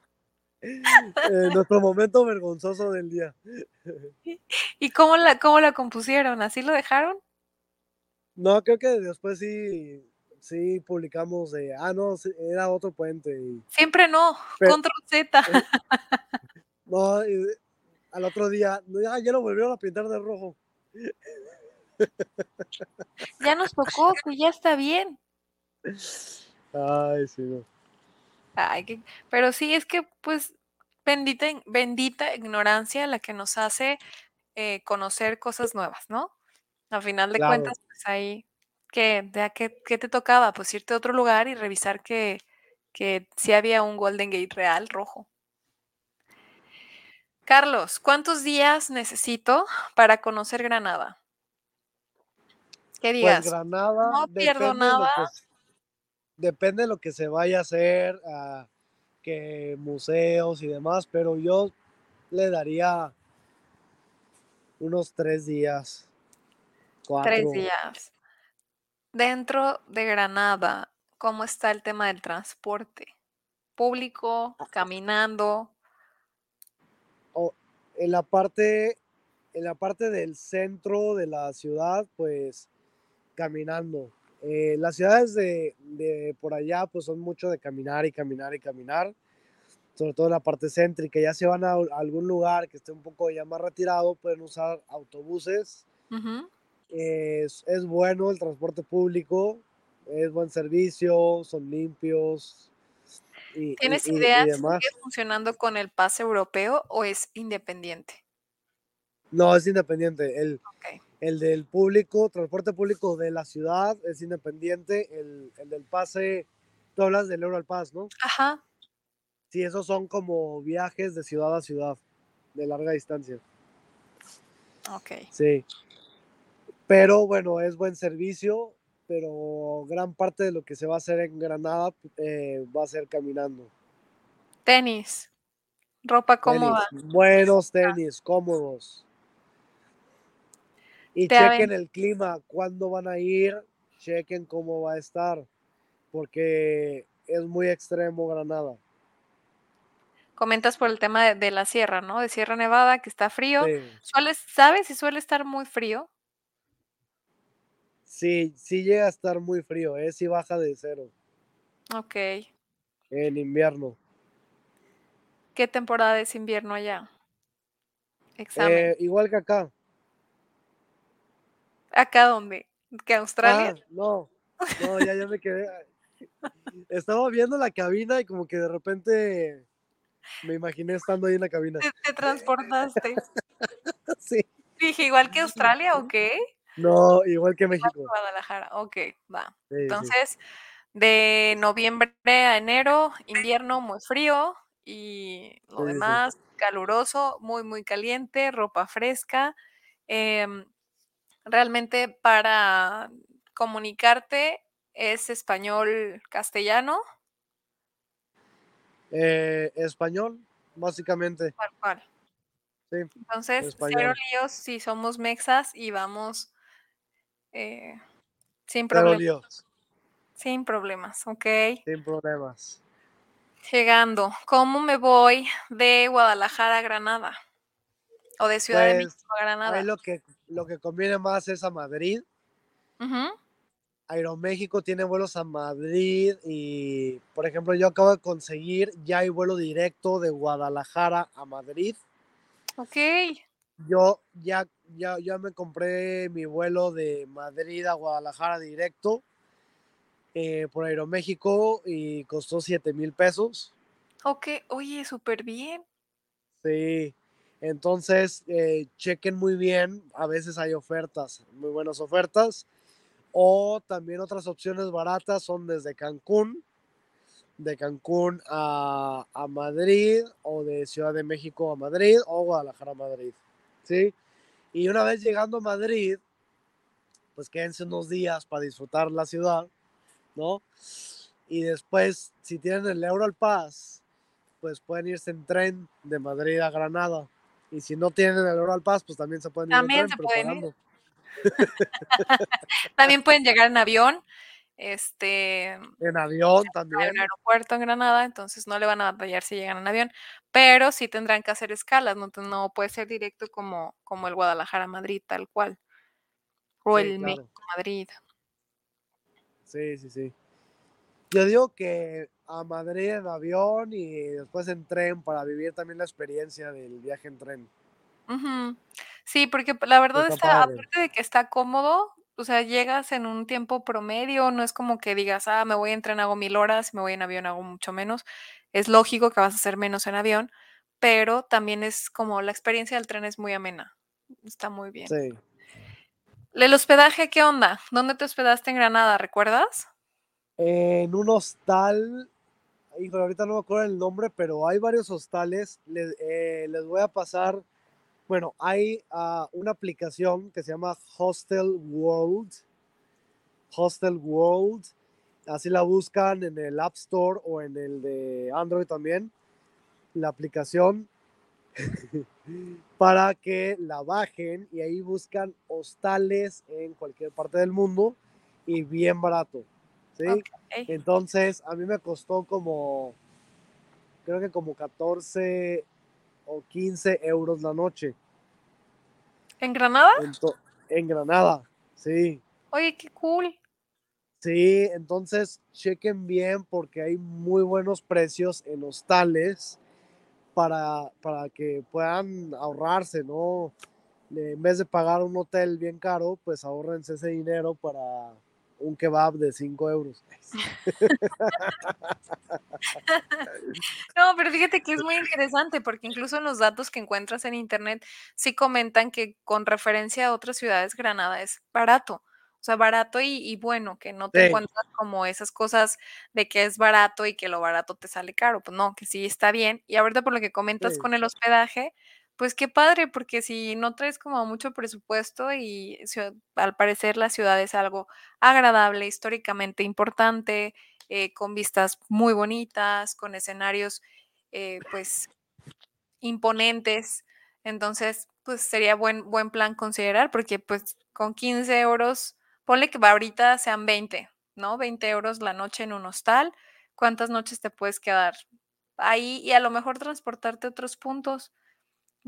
Eh, nuestro momento vergonzoso del día. ¿Y cómo la, cómo la compusieron? ¿Así lo dejaron? No, creo que después sí, sí publicamos de, ah, no, era otro puente. Y, Siempre no. Pero- Control Z. no, y al otro día, ya, ya lo volvieron a pintar de rojo. Ya nos tocó, que ya está bien. Ay, sí, no. Ay, qué- pero sí, es que pues bendita, bendita ignorancia la que nos hace eh, conocer cosas nuevas, ¿no? A final de Claro. cuentas, pues ahí, ¿qué, de qué, qué te tocaba? Pues irte a otro lugar y revisar que, que sí había un Golden Gate real rojo. Carlos, ¿cuántos días necesito para conocer Granada? ¿Qué Pues digas? Granada no pierdo de nada. que depende de lo que se vaya a hacer, ah, que museos y demás, pero yo le daría unos tres días, cuatro. Tres días. Dentro de Granada, ¿cómo está el tema del transporte? Público, caminando. En la parte, en la parte del centro de la ciudad, pues caminando. Eh, las ciudades de, de por allá, pues son mucho de caminar y caminar y caminar, sobre todo en la parte céntrica. Ya se van a, a algún lugar que esté un poco ya más retirado, pueden usar autobuses. Ujú. Es, es bueno el transporte público, es buen servicio, son limpios. Y, y- ¿Tienes y- y idea si demás. sigue funcionando con el pase europeo o es independiente? No, es independiente. El, el del público, transporte público de la ciudad es independiente. El, el del pase, tú hablas del Euro al Pass, ¿no? Ajá. Sí, esos son como viajes de ciudad a ciudad, de larga distancia. Ok. Sí. Pero bueno, es buen servicio, pero gran parte de lo que se va a hacer en Granada eh, va a ser caminando. Tenis. Ropa Tenis, cómoda. buenos tenis, cómodos. Y Te chequen el clima, cuándo van a ir, chequen cómo va a estar, porque es muy extremo Granada. Comentas por el tema de, de la sierra, ¿no? De Sierra Nevada, que está frío. Sí. Suele, ¿Sabes si suele estar muy frío? Sí, sí llega a estar muy frío, ¿eh? Sí baja de cero Ok. en invierno. ¿Qué temporada es invierno allá? Examen. Eh, igual que acá. ¿Acá dónde? ¿Que Australia? Ah, no, no, ya, ya me quedé. Estaba viendo la cabina y como que de repente me imaginé estando ahí en la cabina. Te, te transportaste. Sí. Dije, igual que Australia, ¿o qué? No, igual que México. Guadalajara, ok, va. Sí, sí. Entonces, de noviembre a enero, invierno muy frío y lo Sí, demás caluroso, muy, muy caliente, ropa fresca. em, realmente para comunicarte es español castellano, Eh, español, básicamente. tal cual. Sí, Entonces, cero español. líos si somos mexas y vamos eh, sin problemas. Sin problemas, ok. sin problemas. Llegando, ¿cómo me voy de Guadalajara a Granada? O de Ciudad de Pues México a Granada. lo que, lo que conviene más es a Madrid. Aeroméxico tiene vuelos a Madrid y, por ejemplo, yo acabo de conseguir, ya hay vuelo directo de Guadalajara a Madrid. Ok, Yo ya, ya, ya me compré mi vuelo de Madrid a Guadalajara directo eh, por Aeroméxico y costó 7 mil pesos. ok, oye, súper bien. Sí, entonces eh, chequen muy bien, a veces hay ofertas, muy buenas ofertas. O también otras opciones baratas son desde Cancún, de Cancún a, a Madrid, o de Ciudad de México a Madrid, o Guadalajara a Madrid. ¿Sí? Y una vez llegando a Madrid, pues quédense unos días para disfrutar la ciudad, ¿no? Y después, si tienen el Euro Pass, pues pueden irse en tren de Madrid a Granada. Y si no tienen el Euro Pass, pues también se pueden ir También en tren se pueden ir. También pueden llegar en avión, este, En avión hay también. un aeropuerto en Granada, entonces no le van a batallar si llegan en avión, pero sí tendrán que hacer escalas, no, no puede ser directo como, como el Guadalajara-Madrid, tal cual, o Sí, el claro. México-Madrid. Sí, sí, sí. Yo digo que a Madrid en avión y después en tren para vivir también la experiencia del viaje en tren. Sí, porque p- la verdad Está aparte de que está cómodo, o sea, llegas en un tiempo promedio, no es como que digas, ah, me voy en tren, hago mil horas, me voy en avión, hago mucho menos. Es lógico que vas a hacer menos en avión, pero también es como la experiencia del tren es muy amena. Está muy bien. Sí. El hospedaje, ¿qué onda? ¿Dónde te hospedaste en Granada? ¿Recuerdas? En un hostal, híjole, ahorita no me acuerdo el nombre, pero hay varios hostales. Les, eh, les voy a pasar, bueno, hay ah, una aplicación que se llama Hostel World. Hostel World. Así la buscan en el App Store o en el de Android también. La aplicación para que la bajen y ahí buscan hostales en cualquier parte del mundo y bien barato. ¿sí? Entonces, a mí me costó como, creo que como 14 o 15 euros la noche ¿En Granada? en, Granada. Sí, Oye, qué cool. sí, entonces chequen bien porque hay muy buenos precios en hostales para, para que puedan ahorrarse, ¿no? En vez de pagar un hotel bien caro, pues ahorrense ese dinero para un kebab de 5 euros. No, pero fíjate que es muy interesante porque incluso en los datos que encuentras en internet sí comentan que con referencia a otras ciudades, Granada es barato. O sea, barato y, y bueno, que no te Sí. encuentras como esas cosas de que es barato y que lo barato te sale caro. Pues no, que sí está bien. Y ahorita por lo que comentas Sí. con el hospedaje, pues qué padre, porque si no traes como mucho presupuesto y al parecer la ciudad es algo agradable, históricamente importante, eh, con vistas muy bonitas, con escenarios eh, pues imponentes. Entonces, pues sería buen, buen plan considerar, porque pues con 15 euros, ponle que ahorita sean 20, ¿no? 20 euros la noche en un hostal. ¿Cuántas noches te puedes quedar ahí y a lo mejor transportarte a otros puntos?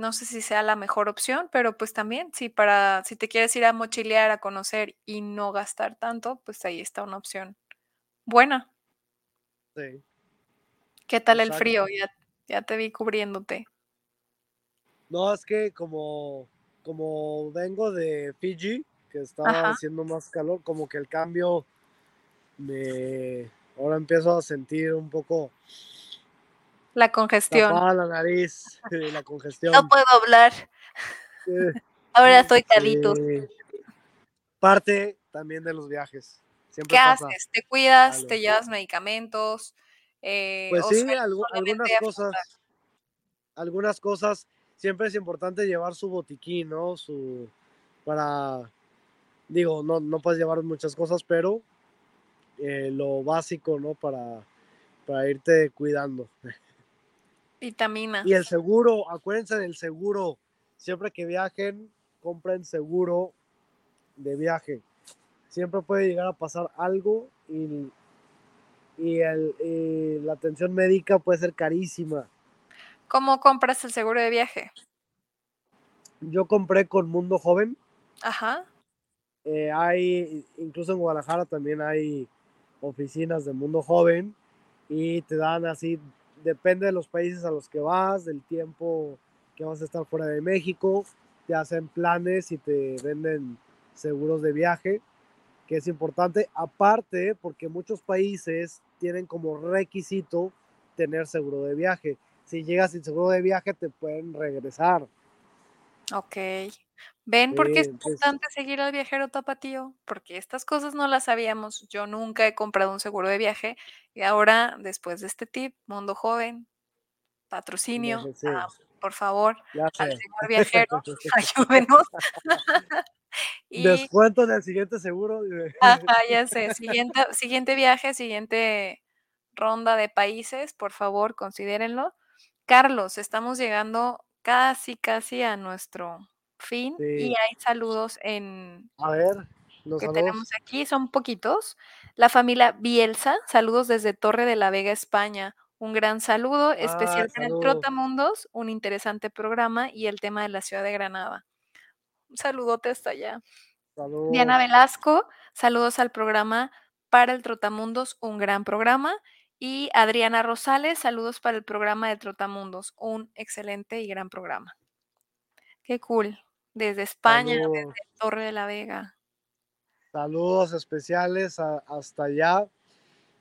No sé si sea la mejor opción, pero pues también, si para, si te quieres ir a mochilear, a conocer y no gastar tanto, pues ahí está una opción buena. Sí. ¿Qué tal el frío? Ya, ya te vi cubriéndote. No, es que como, como vengo de Fiji, que estaba Ajá. haciendo más calor, como que el cambio me... Ahora empiezo a sentir un poco La congestión. tapada la nariz, la congestión. No puedo hablar. Eh, Ahora estoy calito. sí. Parte también de los viajes. Siempre ¿Qué pasa. haces? ¿Te cuidas? algo. ¿Te llevas medicamentos? Eh, Pues sí, algunas cosas, algunas cosas, siempre es importante llevar su botiquín, ¿no? Su, para, digo, no, no puedes llevar muchas cosas, pero eh, lo básico, ¿no? Para, para irte cuidando. Vitaminas. Y el seguro, acuérdense del seguro. Siempre que viajen, compren seguro de viaje. Siempre puede llegar a pasar algo y, y, el- y la atención médica puede ser carísima. ¿Cómo compras el seguro de viaje? Yo compré con Mundo Joven. Ajá. Eh, hay, incluso en Guadalajara también hay oficinas de Mundo Joven y te dan así, depende de los países a los que vas, del tiempo que vas a estar fuera de México, te hacen planes y te venden seguros de viaje, que es importante, aparte porque muchos países tienen como requisito tener seguro de viaje. Si llegas sin seguro de viaje te pueden regresar. Ok. ¿Ven por qué es importante seguir al viajero tapatío? Porque estas cosas no las sabíamos. Yo nunca he comprado un seguro de viaje y ahora, después de este tip, Mundo Joven, patrocinio, ah, por favor, al señor viajero, ayúdenos. y Descuento en el siguiente seguro. Ajá, ya sé. Siguiente, siguiente viaje, siguiente ronda de países, por favor, considérenlo. Carlos, estamos llegando casi, casi a nuestro fin y hay saludos en A ver, los que saludos. tenemos aquí, son poquitos. La familia Bielsa, saludos desde Torre de la Vega, España. Un gran saludo, especial para el. Trotamundos, un interesante programa y el tema de la ciudad de Granada. Un saludote hasta allá. Saludos. Diana Velasco, saludos al programa para el Trotamundos, un gran programa. Y Adriana Rosales, saludos para el programa de Trotamundos, un excelente y gran programa. Qué cool. Desde España, Saludos. desde Torre de la Vega. Saludos especiales a- hasta allá.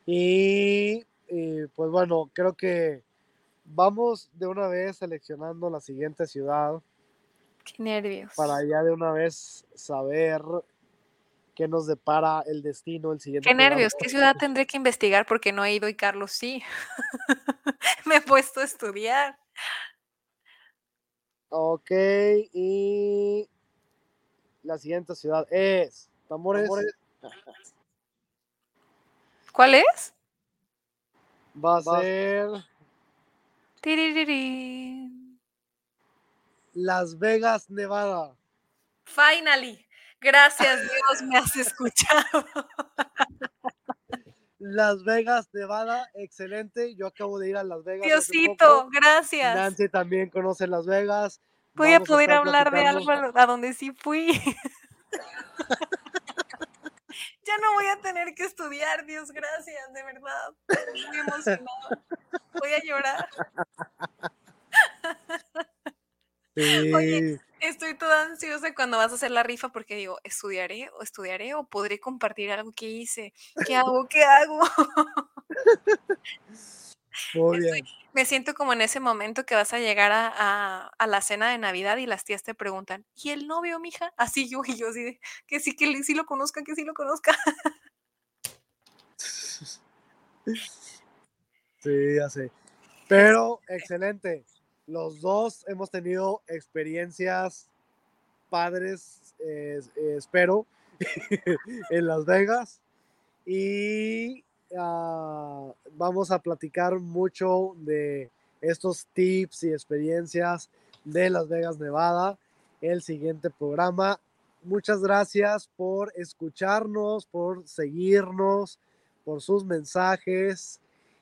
Y, y, pues bueno, creo que vamos de una vez seleccionando la siguiente ciudad Qué nervios. para ya de una vez saber qué nos depara el destino el siguiente Qué programa. nervios. ¿Qué ciudad tendré que investigar? Porque no he ido y Carlos sí. Me he puesto a estudiar. Ok, y la siguiente ciudad es Tambores. ¿Cuál es? Va a ser Tiririrín. Las Vegas, Nevada. Finally. Gracias Dios, me has escuchado. Las Vegas, Nevada, excelente. Yo acabo de ir a Las Vegas. Diosito, gracias. Nancy también conoce Las Vegas. Voy a poder hablar de algo a donde sí fui. ya no voy a tener que estudiar, Dios, gracias, de verdad. Estoy muy emocionada. Voy a llorar. Sí. Oye, Estoy toda ansiosa cuando vas a hacer la rifa porque digo, ¿estudiaré o estudiaré o podré compartir algo que hice? ¿Qué hago? ¿Qué hago? Muy Estoy- bien. Me siento como en ese momento que vas a llegar a, a- a la cena de Navidad y las tías te preguntan, ¿y el novio, mija? Así yo y yo así de, que sí, que sí lo conozca, que sí lo conozca. Sí, ya sé. Pero excelente. Los dos hemos tenido experiencias padres, espero, en Las Vegas. Y ah, vamos a platicar mucho de estos tips y experiencias de Las Vegas, Nevada, el siguiente programa. Muchas gracias por escucharnos, por seguirnos, por sus mensajes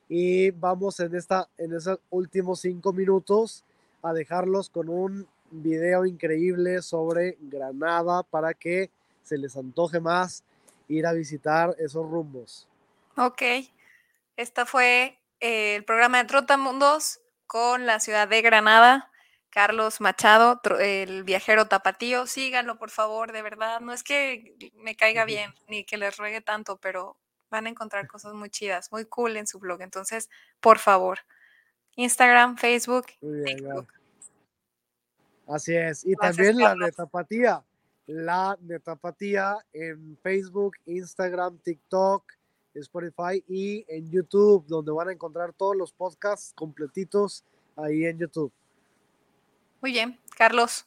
y vamos en esta en esos últimos cinco minutos a dejarlos con un video increíble sobre Granada para que se les antoje más ir a visitar esos rumbos. Ok, esta fue eh, el programa de Trotamundos con la ciudad de Granada. Carlos Machado, el viajero tapatío, síganlo por favor, de verdad. No es que me caiga bien ni que les ruegue tanto, pero van a encontrar cosas muy chidas, muy cool en su blog. Entonces, por favor, Instagram, Facebook, TikTok. Así es. Y también la de Tapatía. La de Tapatía en Facebook, Instagram, TikTok, Spotify y en YouTube, donde van a encontrar todos los podcasts completitos ahí en YouTube. Muy bien, Carlos.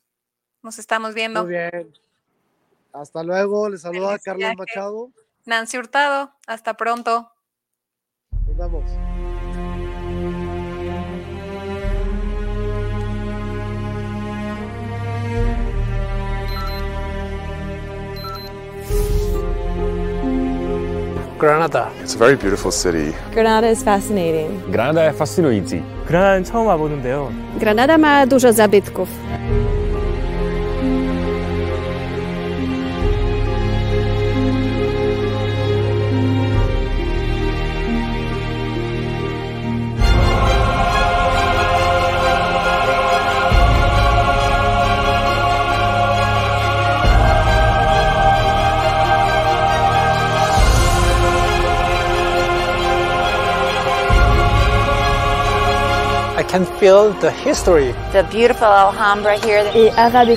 Nos estamos viendo. Muy bien. Hasta luego. Les saluda Carlos Machado. Nancy Hurtado. Hasta pronto. Nos vemos. Granada. It's a very beautiful city. Granada is fascinating. Granada fascynujący. Granada는 처음 와보는데요. Granada ma dużo zabytków. Feel the history. The beautiful Alhambra here. Et arabe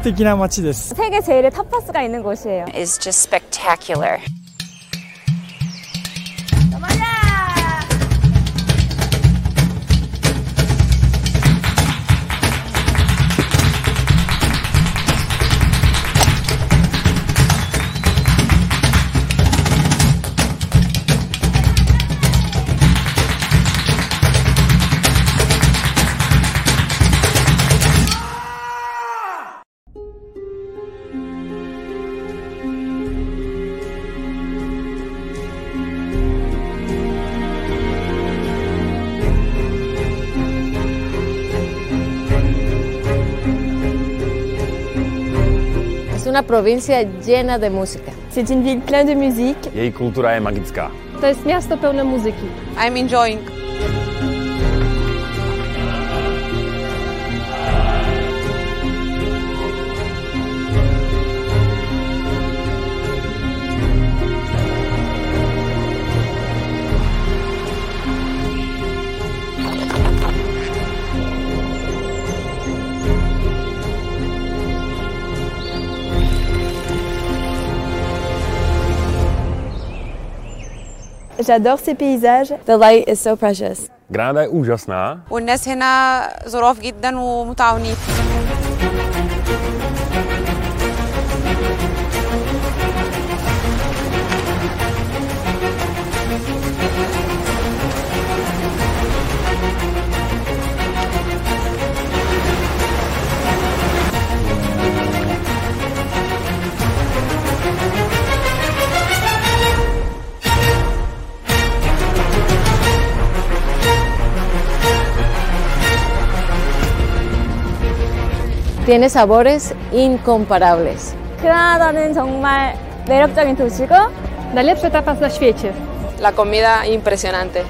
et chrétien. 매력적인 街です. 세계 제일의 타파스가 있는 곳이에요. Is just spectacular. Provincia llena de música. C'est une ville pleine de musique. Jej kultura je magická. To jest miasto pełne muzyki. I'm enjoying. J'adore ces paysages. The light is so precious. Granada je úžasná. والناس هنا ظراف جدا ومتعاونين. Tiene sabores incomparables. 그라나다는 정말 매력적인 도시고 najlepsze tapas na świecie. La comida impresionante.